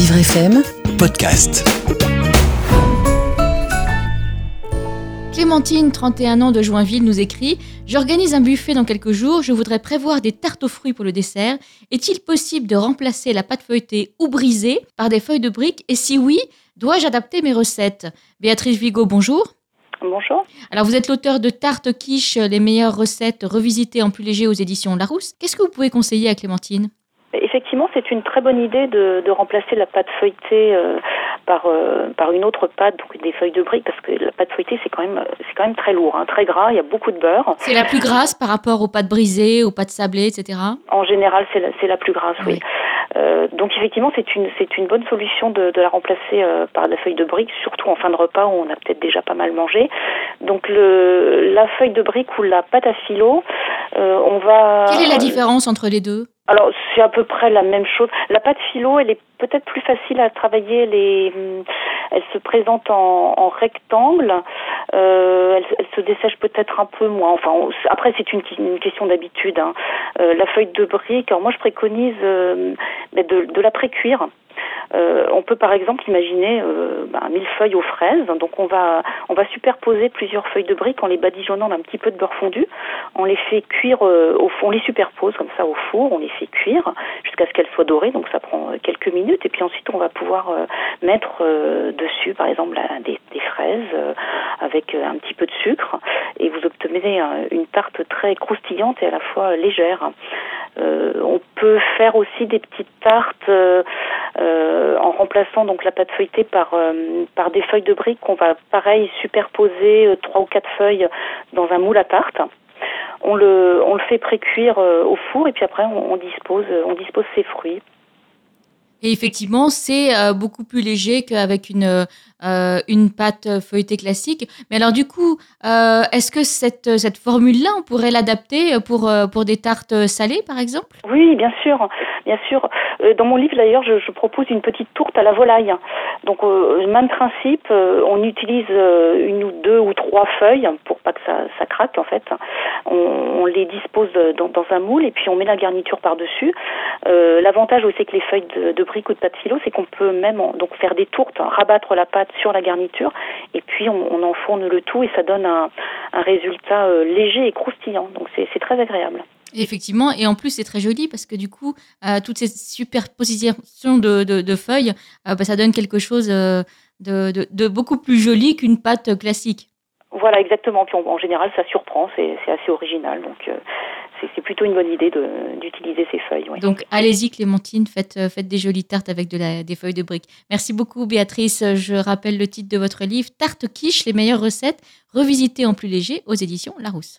Vivre FM Podcast. Clémentine, 31 ans de Joinville, nous écrit J'organise un buffet dans quelques jours. Je voudrais prévoir des tartes aux fruits pour le dessert. Est-il possible de remplacer la pâte feuilletée ou brisée par des feuilles de briques Et si oui, dois-je adapter mes recettes? Béatrice Vigo, bonjour. Bonjour. Alors, vous êtes l'auteur de Tartes quiche, les meilleures recettes revisitées en plus léger aux éditions Larousse. Qu'est-ce que vous pouvez conseiller à Clémentine? Effectivement, c'est une très bonne idée de, de remplacer la pâte feuilletée euh, par euh, par une autre pâte, donc des feuilles de briques, parce que la pâte feuilletée c'est quand même c'est quand même très lourd, hein, très gras. Il y a beaucoup de beurre. C'est la plus grasse par rapport aux pâtes brisées, aux pâtes sablées, etc. En général, c'est la, c'est la plus grasse, oui. Oui. Euh, donc effectivement, c'est une c'est une bonne solution de, de la remplacer par la feuille de brique, surtout en fin de repas où on a peut-être déjà pas mal mangé. Donc le la feuille de brique ou la pâte à filo, on va. Quelle est la différence entre les deux? Alors c'est à peu près la même chose. La pâte philo, elle est peut-être plus facile à travailler. Elle, est, hum, elle se présente en, rectangle. Euh, elle, elle se dessèche peut-être un peu moins. Enfin, après c'est une, question d'habitude. hein. Euh, la feuille de brique, alors moi je préconise euh, mais de, de la pré-cuire. Euh, on peut par exemple imaginer euh, ben, mille feuilles aux fraises. Donc on va on va superposer plusieurs feuilles de briques en les badigeonnant d'un petit peu de beurre fondu. On les fait cuire euh, au on les superpose comme ça au four. On les fait cuire jusqu'à ce qu'elles soient dorées. Donc ça prend euh, quelques minutes. Et puis ensuite on va pouvoir euh, mettre dessus par exemple des, des fraises avec un petit peu de sucre et vous obtenez une tarte très croustillante et à la fois légère. Euh, on peut faire aussi des petites tartes euh, euh, en remplaçant donc la pâte feuilletée par par des feuilles de briques qu'on va pareil superposer trois ou quatre feuilles dans un moule à tarte. On le on le fait précuire au four et puis après on dispose on dispose ses fruits. Et effectivement, c'est euh, beaucoup plus léger qu'avec une, euh, une pâte feuilletée classique. Mais alors du coup, euh, est-ce que cette, cette formule-là, on pourrait l'adapter pour, pour des tartes salées, par exemple? Oui, bien sûr, bien sûr. Dans mon livre d'ailleurs, je, propose une petite tourte à la volaille. Donc même principe, on utilise une ou deux ou trois feuilles pour pas que ça, ça craque en fait. On, les dispose dans, un moule et puis on met la garniture par dessus. Euh, L'avantage aussi avec les feuilles de ou de pâte philo, c'est qu'on peut même donc faire des tourtes, hein, rabattre la pâte sur la garniture et puis on, enfourne le tout et ça donne un, résultat euh, léger et croustillant. Donc c'est très agréable. Effectivement, et en plus c'est très joli parce que du coup, euh, toutes ces superpositions de, feuilles, euh, bah, ça donne quelque chose de beaucoup plus joli qu'une pâte classique. Voilà, exactement. Puis en général, ça surprend, c'est assez original. Donc, euh, c'est plutôt une bonne idée d'utiliser ces feuilles. Donc allez-y Clémentine, faites, euh, faites des jolies tartes avec des feuilles de briques. Merci beaucoup Béatrice. Je rappelle le titre de votre livre, Tarte quiche, les meilleures recettes, revisitées en plus léger aux éditions Larousse.